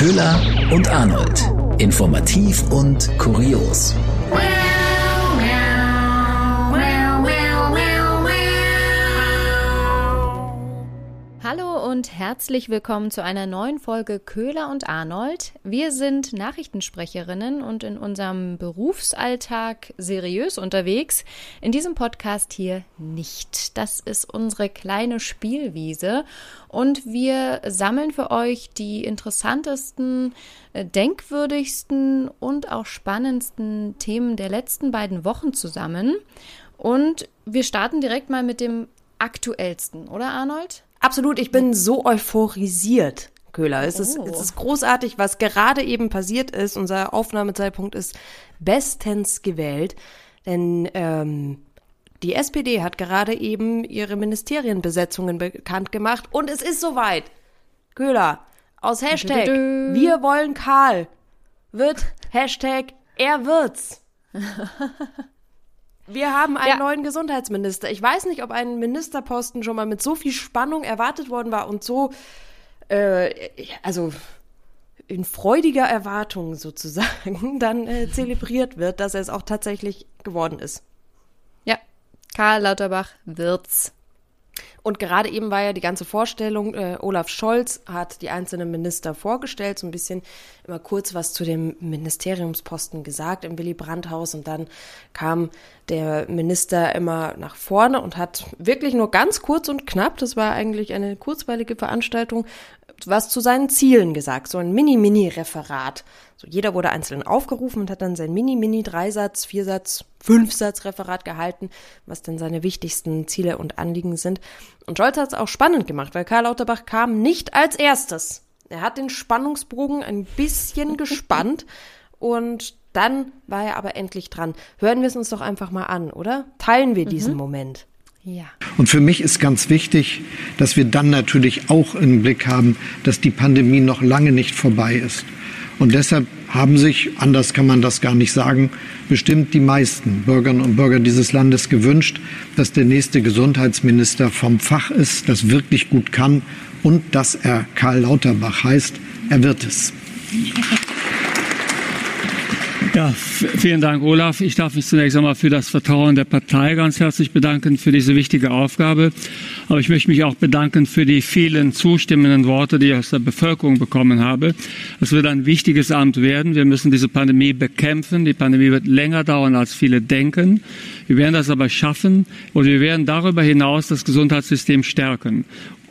Köhler und Arnold. Informativ und kurios. Und herzlich willkommen zu einer neuen Folge Köhler und Arnold. Wir sind Nachrichtensprecherinnen und in unserem Berufsalltag seriös unterwegs. In diesem Podcast hier nicht. Das ist unsere kleine Spielwiese und wir sammeln für euch die interessantesten, äh, denkwürdigsten und auch spannendsten Themen der letzten beiden Wochen zusammen. Und wir starten direkt mal mit dem aktuellsten, oder Arnold? Absolut, ich bin so euphorisiert. Köhler. Es, ist, Oh. es ist großartig, was gerade eben passiert ist. Unser Aufnahmezeitpunkt ist bestens gewählt, denn ähm, die SPD hat gerade eben ihre Ministerienbesetzungen bekannt gemacht und es ist soweit. Köhler, aus Hashtag Dü-dü-dü. Wir wollen Karl wird Hashtag Er wird's. Wir haben einen Ja. neuen Gesundheitsminister. Ich weiß nicht, ob ein Ministerposten schon mal mit so viel Spannung erwartet worden war und so, äh, also in freudiger Erwartung sozusagen dann äh, zelebriert wird, dass er es auch tatsächlich geworden ist. Ja, Karl Lauterbach wird's. Und gerade eben war ja die ganze Vorstellung, äh, Olaf Scholz hat die einzelnen Minister vorgestellt, so ein bisschen immer kurz was zu dem Ministeriumsposten gesagt im Willy Brandt-Haus und dann kam der Minister immer nach vorne und hat wirklich nur ganz kurz und knapp, das war eigentlich eine kurzweilige Veranstaltung, was zu seinen Zielen gesagt, so ein Mini-Mini-Referat. So jeder wurde einzeln aufgerufen und hat dann sein Mini-Mini-Dreisatz, Viersatz, Fünfsatz-Referat gehalten, was dann seine wichtigsten Ziele und Anliegen sind. Und Scholz hat es auch spannend gemacht, weil Karl Lauterbach kam nicht als erstes. Er hat den Spannungsbogen ein bisschen gespannt und dann war er aber endlich dran. Hören wir es uns doch einfach mal an, oder? Teilen wir diesen Moment. Ja. Und für mich ist ganz wichtig, dass wir dann natürlich auch im Blick haben, dass die Pandemie noch lange nicht vorbei ist. Und deshalb haben sich, anders kann man das gar nicht sagen, bestimmt die meisten Bürgerinnen und Bürger dieses Landes gewünscht, dass der nächste Gesundheitsminister vom Fach ist, das wirklich gut kann und dass er Karl Lauterbach heißt. Er wird es. Ja, vielen Dank, Olaf. Ich darf mich zunächst einmal für das Vertrauen der Partei ganz herzlich bedanken für diese wichtige Aufgabe. Aber ich möchte mich auch bedanken für die vielen zustimmenden Worte, die ich aus der Bevölkerung bekommen habe. Es wird ein wichtiges Amt werden. Wir müssen diese Pandemie bekämpfen. Die Pandemie wird länger dauern, als viele denken. Wir werden das aber schaffen und wir werden darüber hinaus das Gesundheitssystem stärken.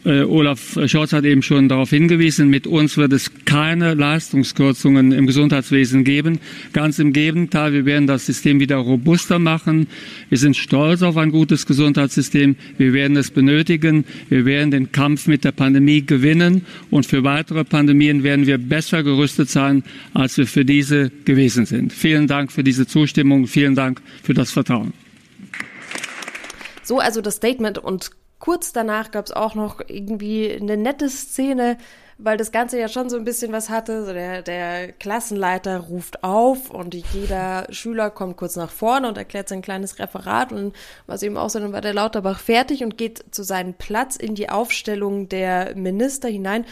Äh, Olaf Scholz hat eben schon darauf hingewiesen, mit uns wird es keine Leistungskürzungen im Gesundheitswesen geben. Ganz im Gegenteil, wir werden das System wieder robuster machen. Wir sind stolz auf ein gutes Gesundheitssystem. Wir werden es benötigen. Wir werden den Kampf mit der Pandemie gewinnen. Und für weitere Pandemien werden wir besser gerüstet sein, als wir für diese gewesen sind. Vielen Dank für diese Zustimmung. Vielen Dank für das Vertrauen. So also das Statement und kurz danach gab es auch noch irgendwie eine nette Szene, weil das Ganze ja schon so ein bisschen was hatte. So der, der Klassenleiter ruft auf und jeder Schüler kommt kurz nach vorne und erklärt sein kleines Referat und was eben auch so, dann war der Lauterbach fertig und geht zu seinem Platz in die Aufstellung der Minister hinein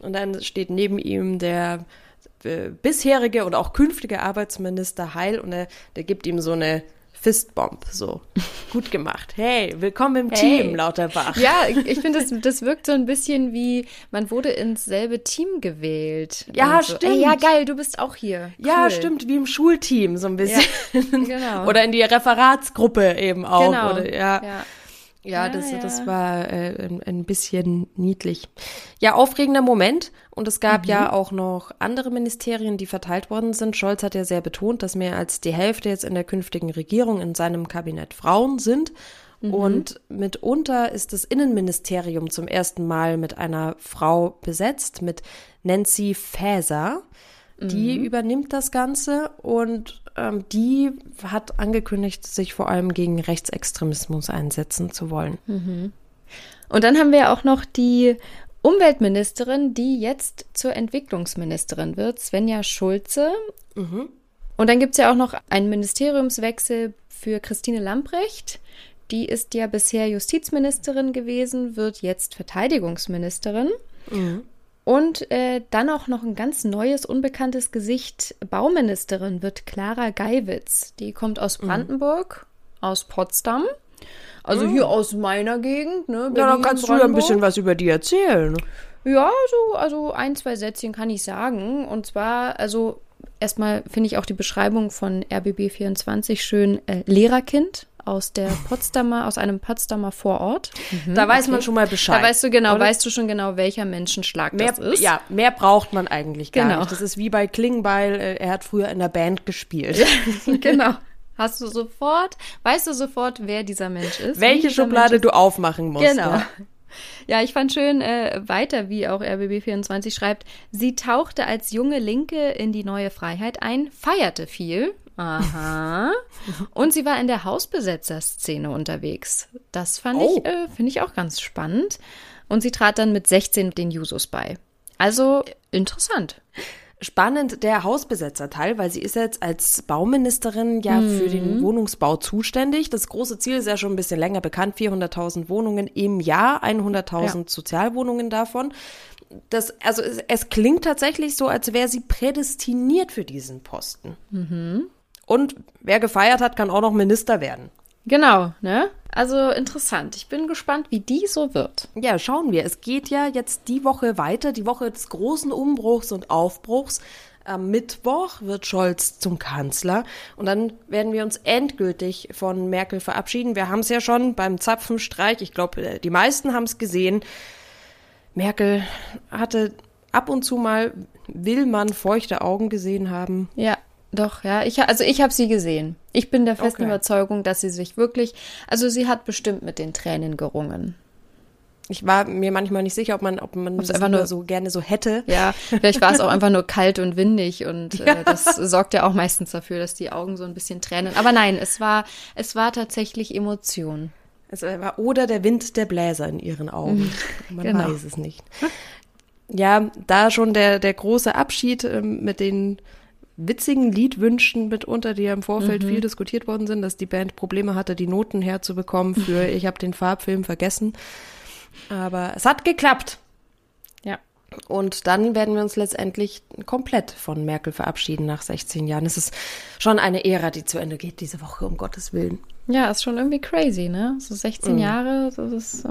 und dann steht neben ihm der äh, bisherige und auch künftige Arbeitsminister Heil und er, der gibt ihm so eine Fistbomb, so. Gut gemacht. Hey, willkommen im Hey. Team, Lauterbach. Ja, ich, ich finde, das, das wirkt so ein bisschen wie, man wurde ins selbe Team gewählt. Ja, so, stimmt. Ey, ja, geil, du bist auch hier. Ja, Cool. stimmt, wie im Schulteam, so ein bisschen. genau. Oder in die Referatsgruppe eben auch. Genau. Oder, ja. ja. Ja, Ja, das, ja. das war äh, ein, ein bisschen niedlich. Ja, aufregender Moment. Und es gab ja auch noch andere Ministerien, die verteilt worden sind. Scholz hat ja sehr betont, dass mehr als die Hälfte jetzt in der künftigen Regierung in seinem Kabinett Frauen sind. Und mitunter ist das Innenministerium zum ersten Mal mit einer Frau besetzt, mit Nancy Faeser. Die übernimmt das Ganze und ähm, die hat angekündigt, sich vor allem gegen Rechtsextremismus einsetzen zu wollen. Und dann haben wir auch noch die Umweltministerin, die jetzt zur Entwicklungsministerin wird, Svenja Schulze. Und dann gibt es ja auch noch einen Ministeriumswechsel für Christine Lamprecht. Die ist ja bisher Justizministerin gewesen, wird jetzt Verteidigungsministerin. Und äh, dann auch noch ein ganz neues, unbekanntes Gesicht. Bauministerin wird Clara Geiwitz. Die kommt aus Mhm. Brandenburg, aus Potsdam. Also hier aus meiner Gegend. Ne? Ja, dann kannst du ja ein Brandenburg. bisschen was über die erzählen. Ja, so, also ein, zwei Sätzchen kann ich sagen. Und zwar, also erstmal finde ich auch die Beschreibung von RBB24 schön. Äh, Lehrerkind aus der Potsdamer, aus einem Potsdamer Vorort. Da weiß man schon mal Bescheid. Da weißt du genau, oder? weißt du schon genau, welcher Menschenschlag Mehr, das ist. ja, mehr braucht man eigentlich gar Genau. nicht. Das ist wie bei Klingbeil, äh, er hat früher in der Band gespielt. genau. Hast du sofort, weißt du sofort, wer dieser Mensch ist? Welche Schublade Mensch du aufmachen musst. Genau. Ja. Ja, ich fand schön äh, weiter, wie auch RBB24 schreibt, sie tauchte als junge Linke in die neue Freiheit ein, feierte viel. Aha. Und sie war in der Hausbesetzerszene unterwegs. Das fand Oh. ich, äh, finde ich auch ganz spannend. Und sie trat dann mit 16 den Jusos bei. Also interessant. Spannend der Hausbesetzerteil, weil sie ist jetzt als Bauministerin ja für den Wohnungsbau zuständig. Das große Ziel ist ja schon ein bisschen länger bekannt, 400.000 Wohnungen im Jahr, 100.000 Ja. Sozialwohnungen davon. Das, also es, es klingt tatsächlich so, als wäre sie prädestiniert für diesen Posten. Und wer gefeiert hat, kann auch noch Minister werden. Genau, ne? Also interessant. Ich bin gespannt, wie die so wird. Ja, schauen wir. Es geht ja jetzt die Woche weiter, die Woche des großen Umbruchs und Aufbruchs. Am Mittwoch wird Scholz zum Kanzler und dann werden wir uns endgültig von Merkel verabschieden. Wir haben es ja schon beim Zapfenstreich, ich glaube, die meisten haben es gesehen. Merkel hatte ab und zu mal, will man feuchte Augen gesehen haben. Ja, doch, ja. Ich, also ich habe sie gesehen. Ich bin der festen Okay. Überzeugung, dass sie sich wirklich, also sie hat bestimmt mit den Tränen gerungen. Ich war mir manchmal nicht sicher, ob man, ob man Ob's das einfach nur so gerne so hätte. Ja, vielleicht war es auch einfach nur kalt und windig und äh, das sorgt ja auch meistens dafür, dass die Augen so ein bisschen tränen. Aber nein, es war, es war tatsächlich Emotion. Es war oder der Wind der Bläser in ihren Augen. Man Genau. weiß es nicht. Ja, da schon der, der große Abschied ähm, mit den witzigen Liedwünschen mitunter, die ja im Vorfeld viel diskutiert worden sind, dass die Band Probleme hatte, die Noten herzubekommen für Ich habe den Farbfilm vergessen. Aber es hat geklappt. Ja. Und dann werden wir uns letztendlich komplett von Merkel verabschieden nach 16 Jahren. Es ist schon eine Ära, die zu Ende geht diese Woche, um Gottes Willen. Ja, ist schon irgendwie crazy, ne? So 16 Jahre, so ist, äh,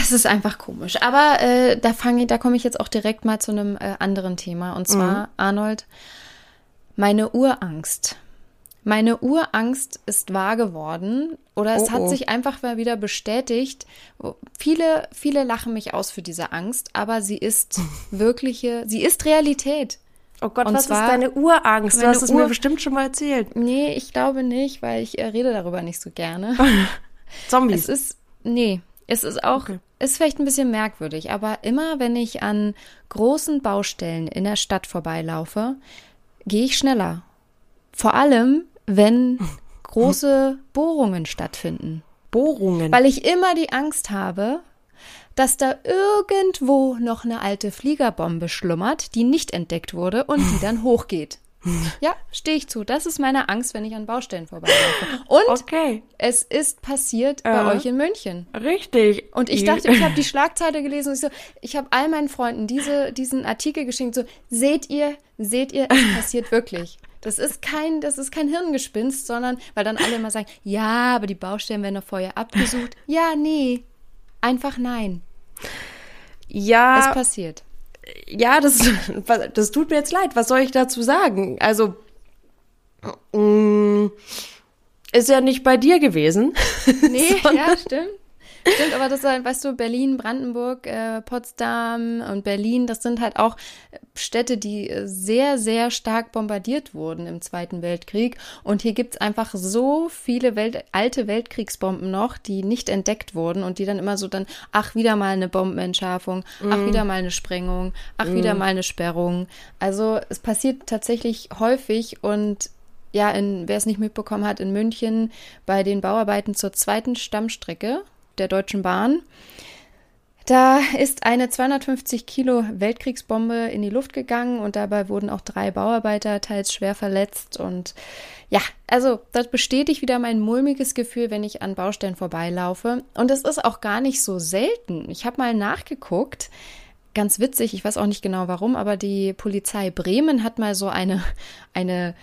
es ist einfach komisch. Aber äh, da fange ich, da komme ich jetzt auch direkt mal zu einem äh, anderen Thema. Und zwar, Arnold, meine Urangst. Meine Urangst ist wahr geworden oder es Oh, hat oh. sich einfach mal wieder bestätigt. Viele, viele lachen mich aus für diese Angst, aber sie ist wirkliche, sie ist Realität. Oh Gott, Und was zwar ist deine Urangst? Du hast es mir Ur- bestimmt schon mal erzählt. Nee, ich glaube nicht, weil ich äh, rede darüber nicht so gerne. Zombies. Es ist, nee, es ist auch, Okay. ist vielleicht ein bisschen merkwürdig, aber immer wenn ich an großen Baustellen in der Stadt vorbeilaufe, gehe ich schneller. Vor allem, wenn große Bohrungen stattfinden. Bohrungen. Weil ich immer die Angst habe, dass da irgendwo noch eine alte Fliegerbombe schlummert, die nicht entdeckt wurde und die dann hochgeht. Ja, stehe ich zu. Das ist meine Angst, wenn ich an Baustellen vorbeilaufe. Und okay, es ist passiert Äh. bei euch in München. richtig. Und ich dachte, ich habe die Schlagzeile gelesen und ich so, ich habe all meinen Freunden diese, diesen Artikel geschenkt, so, seht ihr, seht ihr, es passiert wirklich. Das ist kein, das ist kein Hirngespinst, sondern, weil dann alle immer sagen, ja, aber die Baustellen werden doch vorher abgesucht. Ja, nee. Einfach nein. Es ja, passiert. Ja, das, das tut mir jetzt leid. Was soll ich dazu sagen? Also, mm, ist ja nicht bei dir gewesen. Nee, ja, stimmt. Stimmt, aber das ist halt, weißt du, Berlin, Brandenburg, äh, Potsdam und Berlin, das sind halt auch Städte, die äh, sehr, sehr stark bombardiert wurden im Zweiten Weltkrieg. Und hier gibt's einfach so viele Welt alte Weltkriegsbomben noch, die nicht entdeckt wurden und die dann immer so dann, ach, wieder mal eine Bombenentschärfung, ach, wieder mal eine Sprengung, ach, wieder mal eine Sperrung. Also es passiert tatsächlich häufig und ja, in, wer es nicht mitbekommen hat, in München bei den Bauarbeiten zur zweiten Stammstrecke der Deutschen Bahn. Da ist eine 250 Kilo Weltkriegsbombe in die Luft gegangen und dabei wurden auch drei Bauarbeiter teils schwer verletzt. Und ja, also das bestätigt wieder mein mulmiges Gefühl, wenn ich an Baustellen vorbeilaufe. Und es ist auch gar nicht so selten. Ich habe mal nachgeguckt. ganz witzig, ich weiß auch nicht genau warum, aber die Polizei Bremen hat mal so eine, eine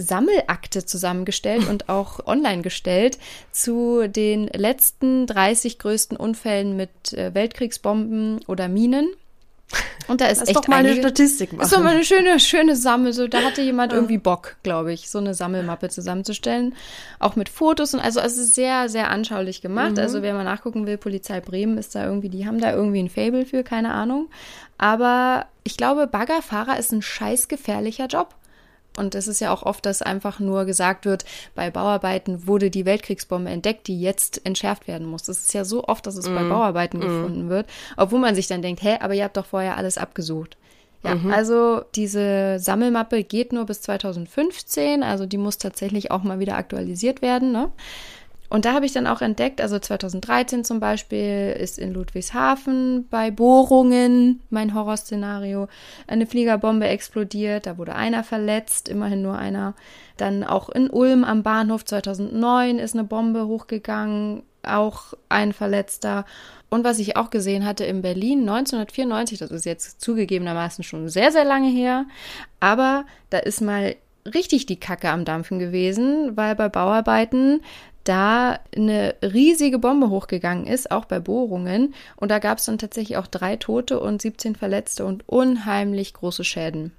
Sammelakte zusammengestellt und auch online gestellt zu den letzten 30 größten Unfällen mit äh, Weltkriegsbomben oder Minen. Und da ist Lass echt doch mal einige, eine Statistik machen. Ist doch mal eine schöne, schöne Sammel. So, da hatte jemand irgendwie Bock, glaube ich, so eine Sammelmappe zusammenzustellen. Auch mit Fotos und also es ist sehr, sehr anschaulich gemacht. Mhm. Also wer mal nachgucken will, Polizei Bremen ist da irgendwie, die haben da irgendwie ein Fable für, keine Ahnung. Aber ich glaube, Baggerfahrer ist ein scheiß gefährlicher Job. Und es ist ja auch oft, dass einfach nur gesagt wird, bei Bauarbeiten wurde die Weltkriegsbombe entdeckt, die jetzt entschärft werden muss. Das ist ja so oft, dass es mm. bei mhm. Bauarbeiten mm. gefunden wird, obwohl man sich dann denkt, hä, aber ihr habt doch vorher alles abgesucht. Ja, mhm. also diese Sammelmappe geht nur bis 2015, also die muss tatsächlich auch mal wieder aktualisiert werden. Ne? Und da habe ich dann auch entdeckt, also 2013 zum Beispiel ist in Ludwigshafen bei Bohrungen, mein Horrorszenario, eine Fliegerbombe explodiert, da wurde einer verletzt, immerhin nur einer. Dann auch in Ulm am Bahnhof 2009 ist eine Bombe hochgegangen, auch ein Verletzter. Und was ich auch gesehen hatte in Berlin 1994, das ist jetzt zugegebenermaßen schon sehr, sehr lange her, aber da ist mal richtig die Kacke am Dampfen gewesen, weil bei Bauarbeiten da eine riesige Bombe hochgegangen ist, auch bei Bohrungen. Und da gab es dann tatsächlich auch drei Tote und 17 Verletzte und unheimlich große Schäden.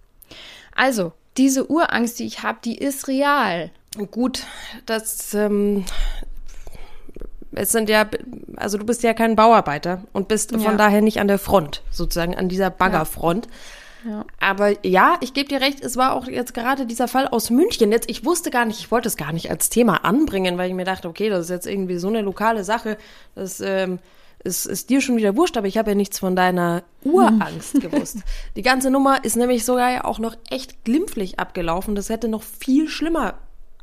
Also, diese Urangst, die ich habe, die ist real. Gut, das ähm, es sind ja, also du bist ja kein Bauarbeiter und bist ja. von daher nicht an der Front, sozusagen an dieser Baggerfront. Ja. Ja. Aber ja, ich gebe dir recht, es war auch jetzt gerade dieser Fall aus München. Jetzt, ich wusste gar nicht, ich wollte es gar nicht als Thema anbringen, weil ich mir dachte, okay, das ist jetzt irgendwie so eine lokale Sache, das ähm, ist, ist dir schon wieder wurscht, aber ich habe ja nichts von deiner Urangst gewusst. Die ganze Nummer ist nämlich sogar ja auch noch echt glimpflich abgelaufen. Das hätte noch viel schlimmer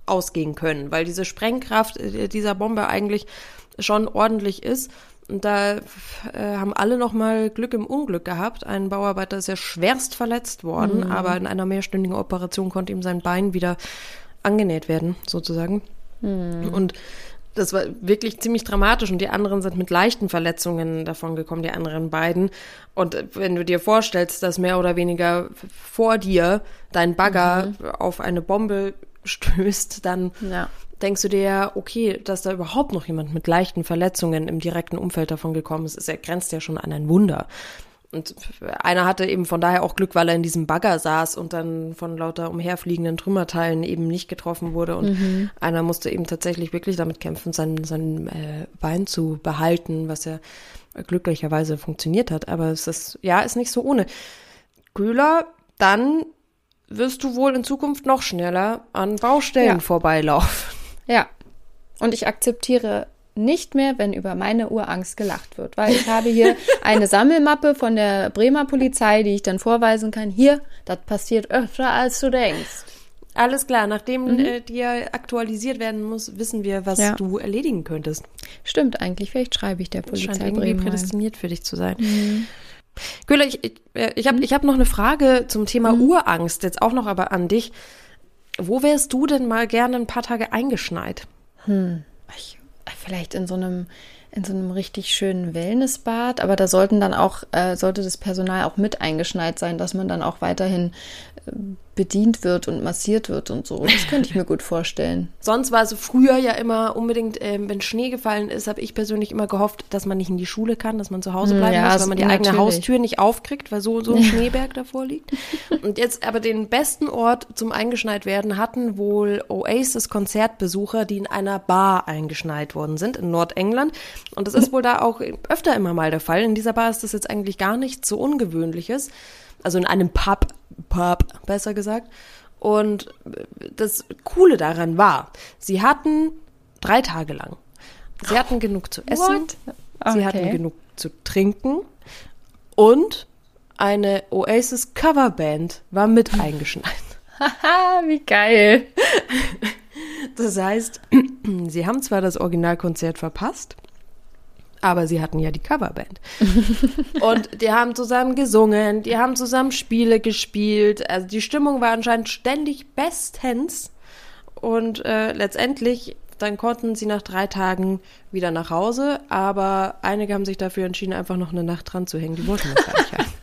ausgehen können, weil diese Sprengkraft äh, dieser Bombe eigentlich schon ordentlich ist. Und da äh, haben alle nochmal Glück im Unglück gehabt. Ein Bauarbeiter ist ja schwerst verletzt worden, mhm. aber in einer mehrstündigen Operation konnte ihm sein Bein wieder angenäht werden, sozusagen. Mhm. Und das war wirklich ziemlich dramatisch und die anderen sind mit leichten Verletzungen davon gekommen, die anderen beiden. Und wenn du dir vorstellst, dass mehr oder weniger vor dir dein Bagger mhm. auf eine Bombe stößt, dann ja denkst du dir ja, okay, dass da überhaupt noch jemand mit leichten Verletzungen im direkten Umfeld davon gekommen ist, ist er grenzt ja schon an ein Wunder. Und einer hatte eben von daher auch Glück, weil er in diesem Bagger saß und dann von lauter umherfliegenden Trümmerteilen eben nicht getroffen wurde. Und mhm. einer musste eben tatsächlich wirklich damit kämpfen, sein, sein äh, Bein zu behalten, was ja glücklicherweise funktioniert hat. Aber es ist, ja, ist nicht so ohne. Köhler, dann wirst du wohl in Zukunft noch schneller an Baustellen ja. vorbeilaufen. Ja. Und ich akzeptiere nicht mehr, wenn über meine Urangst gelacht wird, weil ich habe hier eine Sammelmappe von der Bremer Polizei, die ich dann vorweisen kann. Hier, das passiert öfter, als du denkst. Alles klar, nachdem mhm. äh, dir aktualisiert werden muss, wissen wir, was ja. du erledigen könntest. Stimmt eigentlich, vielleicht schreibe ich der Polizei scheint irgendwie Bremen prädestiniert für dich zu sein. Mhm. Gülle, ich, ich, äh, ich habe mhm. ich hab noch eine Frage zum Thema mhm. Urangst, jetzt auch noch aber an dich. Wo wärst du denn mal gerne ein paar Tage eingeschneit? Hm, ich, vielleicht in so einem in so einem richtig schönen Wellnessbad, aber da sollten dann auch äh, sollte das Personal auch mit eingeschneit sein, dass man dann auch weiterhin äh, bedient wird und massiert wird und so. Das könnte ich mir gut vorstellen. Sonst war es früher ja immer unbedingt, ähm, wenn Schnee gefallen ist, habe ich persönlich immer gehofft, dass man nicht in die Schule kann, dass man zu Hause hm, bleiben ja, muss, weil man die natürlich. eigene Haustür nicht aufkriegt, weil so, so ein Schneeberg davor liegt. Und jetzt aber den besten Ort zum eingeschneit werden hatten wohl Oasis-Konzertbesucher, die in einer Bar eingeschneit worden sind in Nordengland. Und das ist wohl da auch öfter immer mal der Fall. In dieser Bar ist das jetzt eigentlich gar nichts so Ungewöhnliches also in einem Pub, Pub besser gesagt. Und das Coole daran war, sie hatten drei Tage lang, sie hatten genug zu essen, okay. sie hatten genug zu trinken und eine Oasis Coverband war mit eingeschneit. Haha, wie geil. Das heißt, sie haben zwar das Originalkonzert verpasst, aber sie hatten ja die Coverband. und die haben zusammen gesungen, die haben zusammen Spiele gespielt. Also die Stimmung war anscheinend ständig bestens. Und äh, letztendlich, dann konnten sie nach drei Tagen wieder nach Hause, aber einige haben sich dafür entschieden, einfach noch eine Nacht dran zu hängen. Die wollten das gar nicht haben.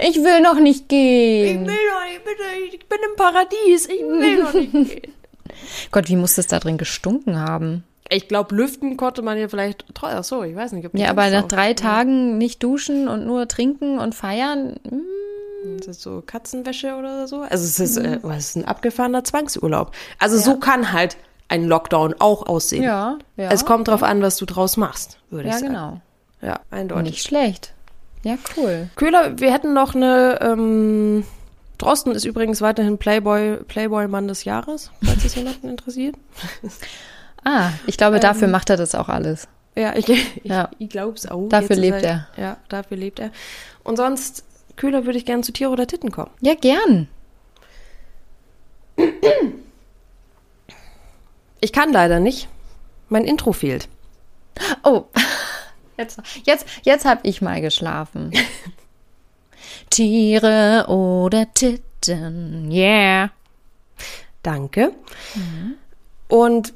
Ich will noch nicht gehen. Ich will noch nicht, bitte, ich bin im Paradies, ich will noch nicht gehen. Gott, wie muss das da drin gestunken haben? Ich glaube, lüften konnte man ja vielleicht. Ach so, ich weiß nicht, ob Ja, aber nach drei Tagen nicht duschen und nur trinken und feiern. hm, Ist das so Katzenwäsche oder so? Also es ist, äh, es ist ein abgefahrener Zwangsurlaub. Also so kann halt ein Lockdown auch aussehen. Ja, ja. Es kommt drauf an, was du draus machst, würde Ja, ich sagen. genau. Ja, eindeutig. Nicht schlecht. Ja, cool. Köhler, wir hätten noch eine. Ähm, Drosten ist übrigens weiterhin Playboy, Playboy-Mann des Jahres, falls es jemanden interessiert. Ah, ich glaube, dafür macht er das auch alles. Ja, ich, ich, Ja. ich glaube es auch. Dafür lebt er. Ja, dafür lebt er. Und sonst, Köhler, würde ich gerne zu Tiere oder Titten kommen. Ja, gern. Ich kann leider nicht. Mein Intro fehlt. Oh, jetzt, jetzt, jetzt habe ich mal geschlafen. Tiere oder Titten, yeah. Danke. Und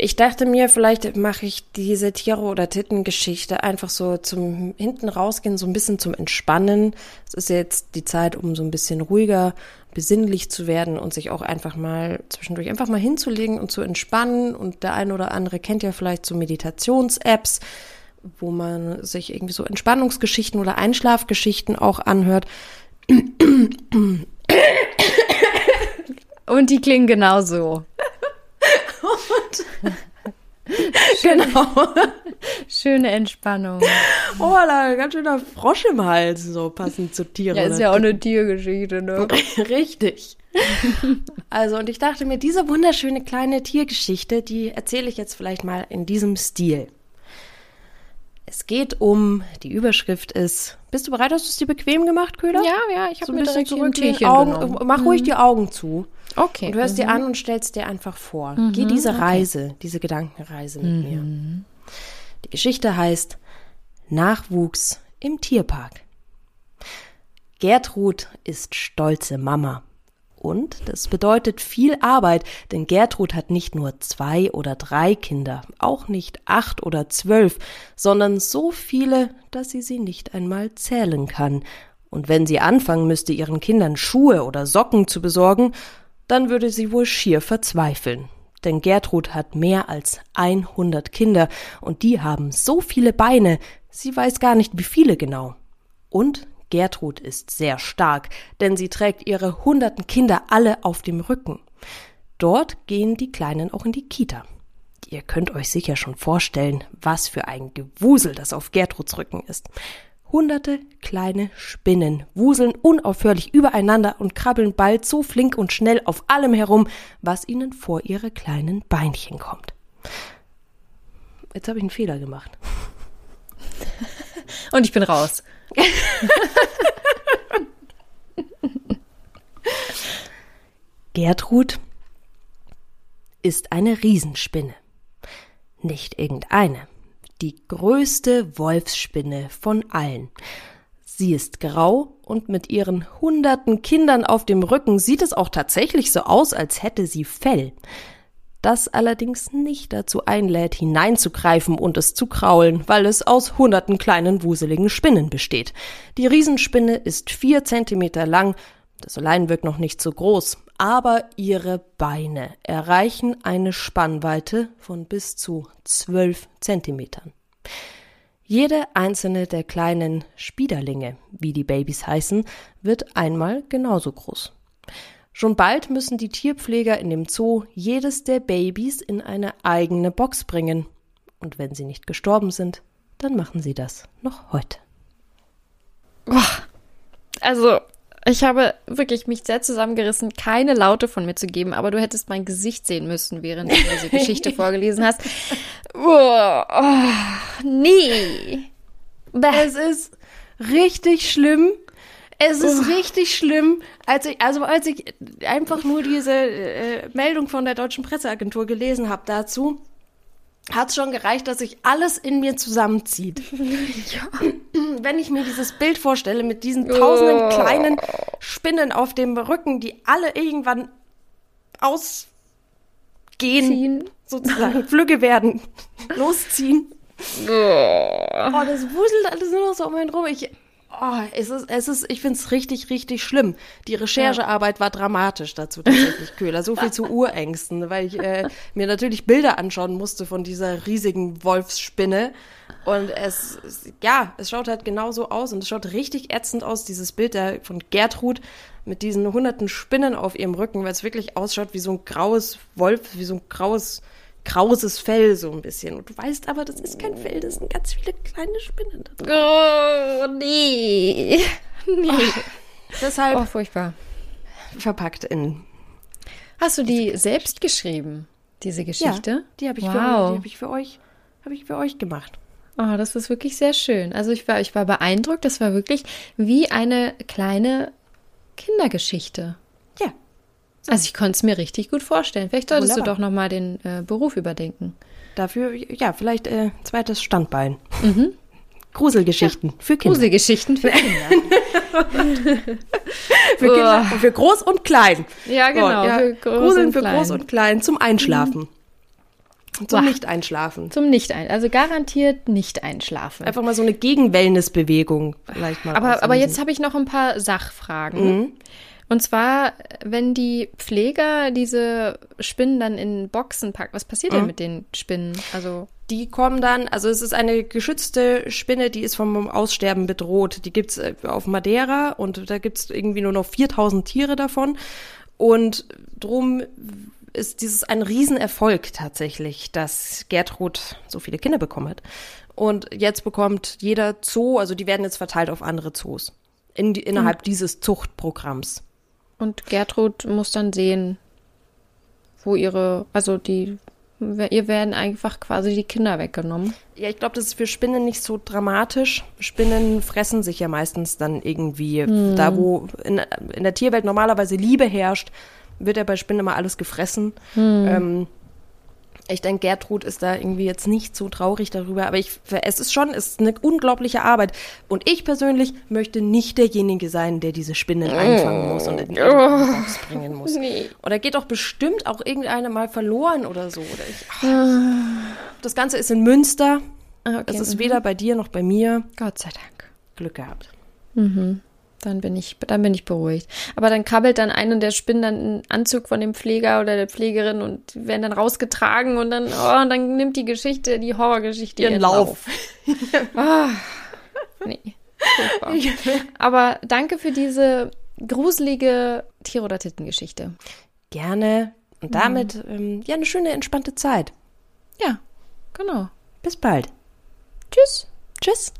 ich dachte mir, vielleicht mache ich diese Tiere- oder Titten-Geschichte einfach so zum hinten rausgehen, so ein bisschen zum Entspannen. Es ist jetzt die Zeit, um so ein bisschen ruhiger, besinnlich zu werden und sich auch einfach mal zwischendurch einfach mal hinzulegen und zu entspannen. Und der eine oder andere kennt ja vielleicht so Meditations-Apps, wo man sich irgendwie so Entspannungsgeschichten oder Einschlafgeschichten auch anhört. Und die klingen genauso. Genau. Schöne Entspannung. Oh, da ganz schöner Frosch im Hals, so passend zu Tieren. Ja, ist oder ja auch eine Tiergeschichte, ne? Richtig. Also, und ich dachte mir, diese wunderschöne kleine Tiergeschichte, die erzähle ich jetzt vielleicht mal in diesem Stil. Es geht um, die Überschrift ist, bist du bereit? Hast du es dir bequem gemacht, Köhler? Ja, ja, ich habe So mir ein bisschen hier ein zurücklehnen, Tierchen Augen, genommen. mach ruhig die Augen zu. Okay. Und hörst dir an und stellst dir einfach vor. Geh diese Reise, diese Gedankenreise mit mir. Die Geschichte heißt Nachwuchs im Tierpark. Gertrud ist stolze Mama. Und das bedeutet viel Arbeit, denn Gertrud hat nicht nur zwei oder drei Kinder, auch nicht acht oder zwölf, sondern so viele, dass sie sie nicht einmal zählen kann. Und wenn sie anfangen müsste, ihren Kindern Schuhe oder Socken zu besorgen, dann würde sie wohl schier verzweifeln. Denn Gertrud hat mehr als 100 Kinder und die haben so viele Beine, sie weiß gar nicht, wie viele genau. Und Gertrud ist sehr stark, denn sie trägt ihre hunderten Kinder alle auf dem Rücken. Dort gehen die Kleinen auch in die Kita. Ihr könnt euch sicher schon vorstellen, was für ein Gewusel das auf Gertruds Rücken ist. Hunderte kleine Spinnen wuseln unaufhörlich übereinander und krabbeln bald so flink und schnell auf allem herum, was ihnen vor ihre kleinen Beinchen kommt. Jetzt habe ich einen Fehler gemacht. Und ich bin raus. Gertrud ist eine Riesenspinne. Nicht irgendeine. Die größte Wolfsspinne von allen. Sie ist grau und mit ihren hunderten Kindern auf dem Rücken sieht es auch tatsächlich so aus, als hätte sie Fell. Das allerdings nicht dazu einlädt, hineinzugreifen und es zu kraulen, weil es aus hunderten kleinen wuseligen Spinnen besteht. Die Riesenspinne ist vier Zentimeter lang, das allein wirkt noch nicht so groß, aber ihre Beine erreichen eine Spannweite von bis zu zwölf Zentimetern. Jede einzelne der kleinen Spiederlinge, wie die Babys heißen, wird einmal genauso groß. Schon bald müssen die Tierpfleger in dem Zoo jedes der Babys in eine eigene Box bringen. Und wenn sie nicht gestorben sind, dann machen sie das noch heute. Also, ich habe wirklich mich sehr zusammengerissen, keine Laute von mir zu geben, aber du hättest mein Gesicht sehen müssen, während du diese Geschichte vorgelesen hast. Oh, oh, nee. Es ist richtig schlimm. Es ist richtig schlimm. Als ich, also als ich einfach nur diese äh, Meldung von der deutschen Presseagentur gelesen habe dazu, hat es schon gereicht, dass sich alles in mir zusammenzieht. Wenn ich mir dieses Bild vorstelle mit diesen tausenden kleinen Spinnen auf dem Rücken, die alle irgendwann ausgehen, Ziehen. sozusagen, Flügge werden, losziehen. Oh, das wuselt alles nur noch so um einen rum. Ich, Oh, es ist, es ist, ich finde es richtig, richtig schlimm. Die Recherchearbeit war dramatisch dazu tatsächlich, Köhler. So viel zu Urängsten, weil ich äh, mir natürlich Bilder anschauen musste von dieser riesigen Wolfsspinne. Und es, es, ja, es schaut halt genauso aus und es schaut richtig ätzend aus, dieses Bild der, von Gertrud mit diesen hunderten Spinnen auf ihrem Rücken, weil es wirklich ausschaut wie so ein graues Wolf, wie so ein graues krauses Fell so ein bisschen. Und du weißt aber, das ist kein Fell, das sind ganz viele kleine Spinnen da drin. Oh, nee. Nee. Oh, deshalb oh, furchtbar. verpackt in. Hast du die selbst geschrieben, diese Geschichte? Ja, die habe ich, wow. für, hab ich für euch, habe ich für euch gemacht. Oh, das ist wirklich sehr schön. Also ich war, ich war beeindruckt. Das war wirklich wie eine kleine Kindergeschichte. Ja, also ich konnte es mir richtig gut vorstellen. Vielleicht solltest Wunderbar. du doch nochmal den äh, Beruf überdenken. Dafür, ja, vielleicht äh, zweites Standbein. Mhm. Gruselgeschichten ja. für Kinder. Gruselgeschichten für Kinder. für Kinder und für groß und klein. Ja, genau. ja, für Gruseln für groß und klein zum Einschlafen. Mhm. Zum Nicht-Einschlafen. Zum Nicht-Ein, also garantiert nicht einschlafen. Einfach mal so eine Gegenwellness-Bewegung vielleicht mal. Aber, aber jetzt habe ich noch ein paar Sachfragen. Mhm. Und zwar, wenn die Pfleger diese Spinnen dann in Boxen packen, was passiert mhm. denn mit den Spinnen? Also die kommen dann, also es ist eine geschützte Spinne, die ist vom Aussterben bedroht. Die gibt's äh, auf Madeira und da gibt's irgendwie nur noch 4000 Tiere davon. Und drum ist dieses ein Riesenerfolg tatsächlich, dass Gertrud so viele Kinder bekommen hat. Und jetzt bekommt jeder Zoo, also die werden jetzt verteilt auf andere Zoos in die, innerhalb mhm. dieses Zuchtprogramms. Und Gertrud muss dann sehen, wo ihre, also die, ihr werden einfach quasi die Kinder weggenommen. Ja, ich glaube, das ist für Spinnen nicht so dramatisch. Spinnen fressen sich ja meistens dann irgendwie hm. da, wo in, in, der Tierwelt normalerweise Liebe herrscht, wird ja bei Spinnen immer alles gefressen. Hm. Ähm, ich denke, Gertrud ist da irgendwie jetzt nicht so traurig darüber, aber ich, es ist schon, es ist eine unglaubliche Arbeit. Und ich persönlich möchte nicht derjenige sein, der diese Spinnen einfangen muss und in die Box bringen muss. Nee. Oder geht doch bestimmt auch irgendeine mal verloren oder so. Oder ich, ach, das Ganze ist in Münster. Ah, okay. Es ist mhm. weder bei dir noch bei mir. Gott sei Dank. Glück gehabt. Mhm. Dann bin ich, dann bin ich beruhigt. Aber dann krabbelt dann einer der Spinnen dann einen Anzug von dem Pfleger oder der Pflegerin und werden dann rausgetragen und dann, oh, und dann nimmt die Geschichte, die Horrorgeschichte ihren, ihren Lauf. ah, nee. Aber danke für diese gruselige Tier- oder Tittengeschichte. Gerne. Und damit, mhm. ähm, ja, eine schöne, entspannte Zeit. Ja, genau. Bis bald. Tschüss. Tschüss.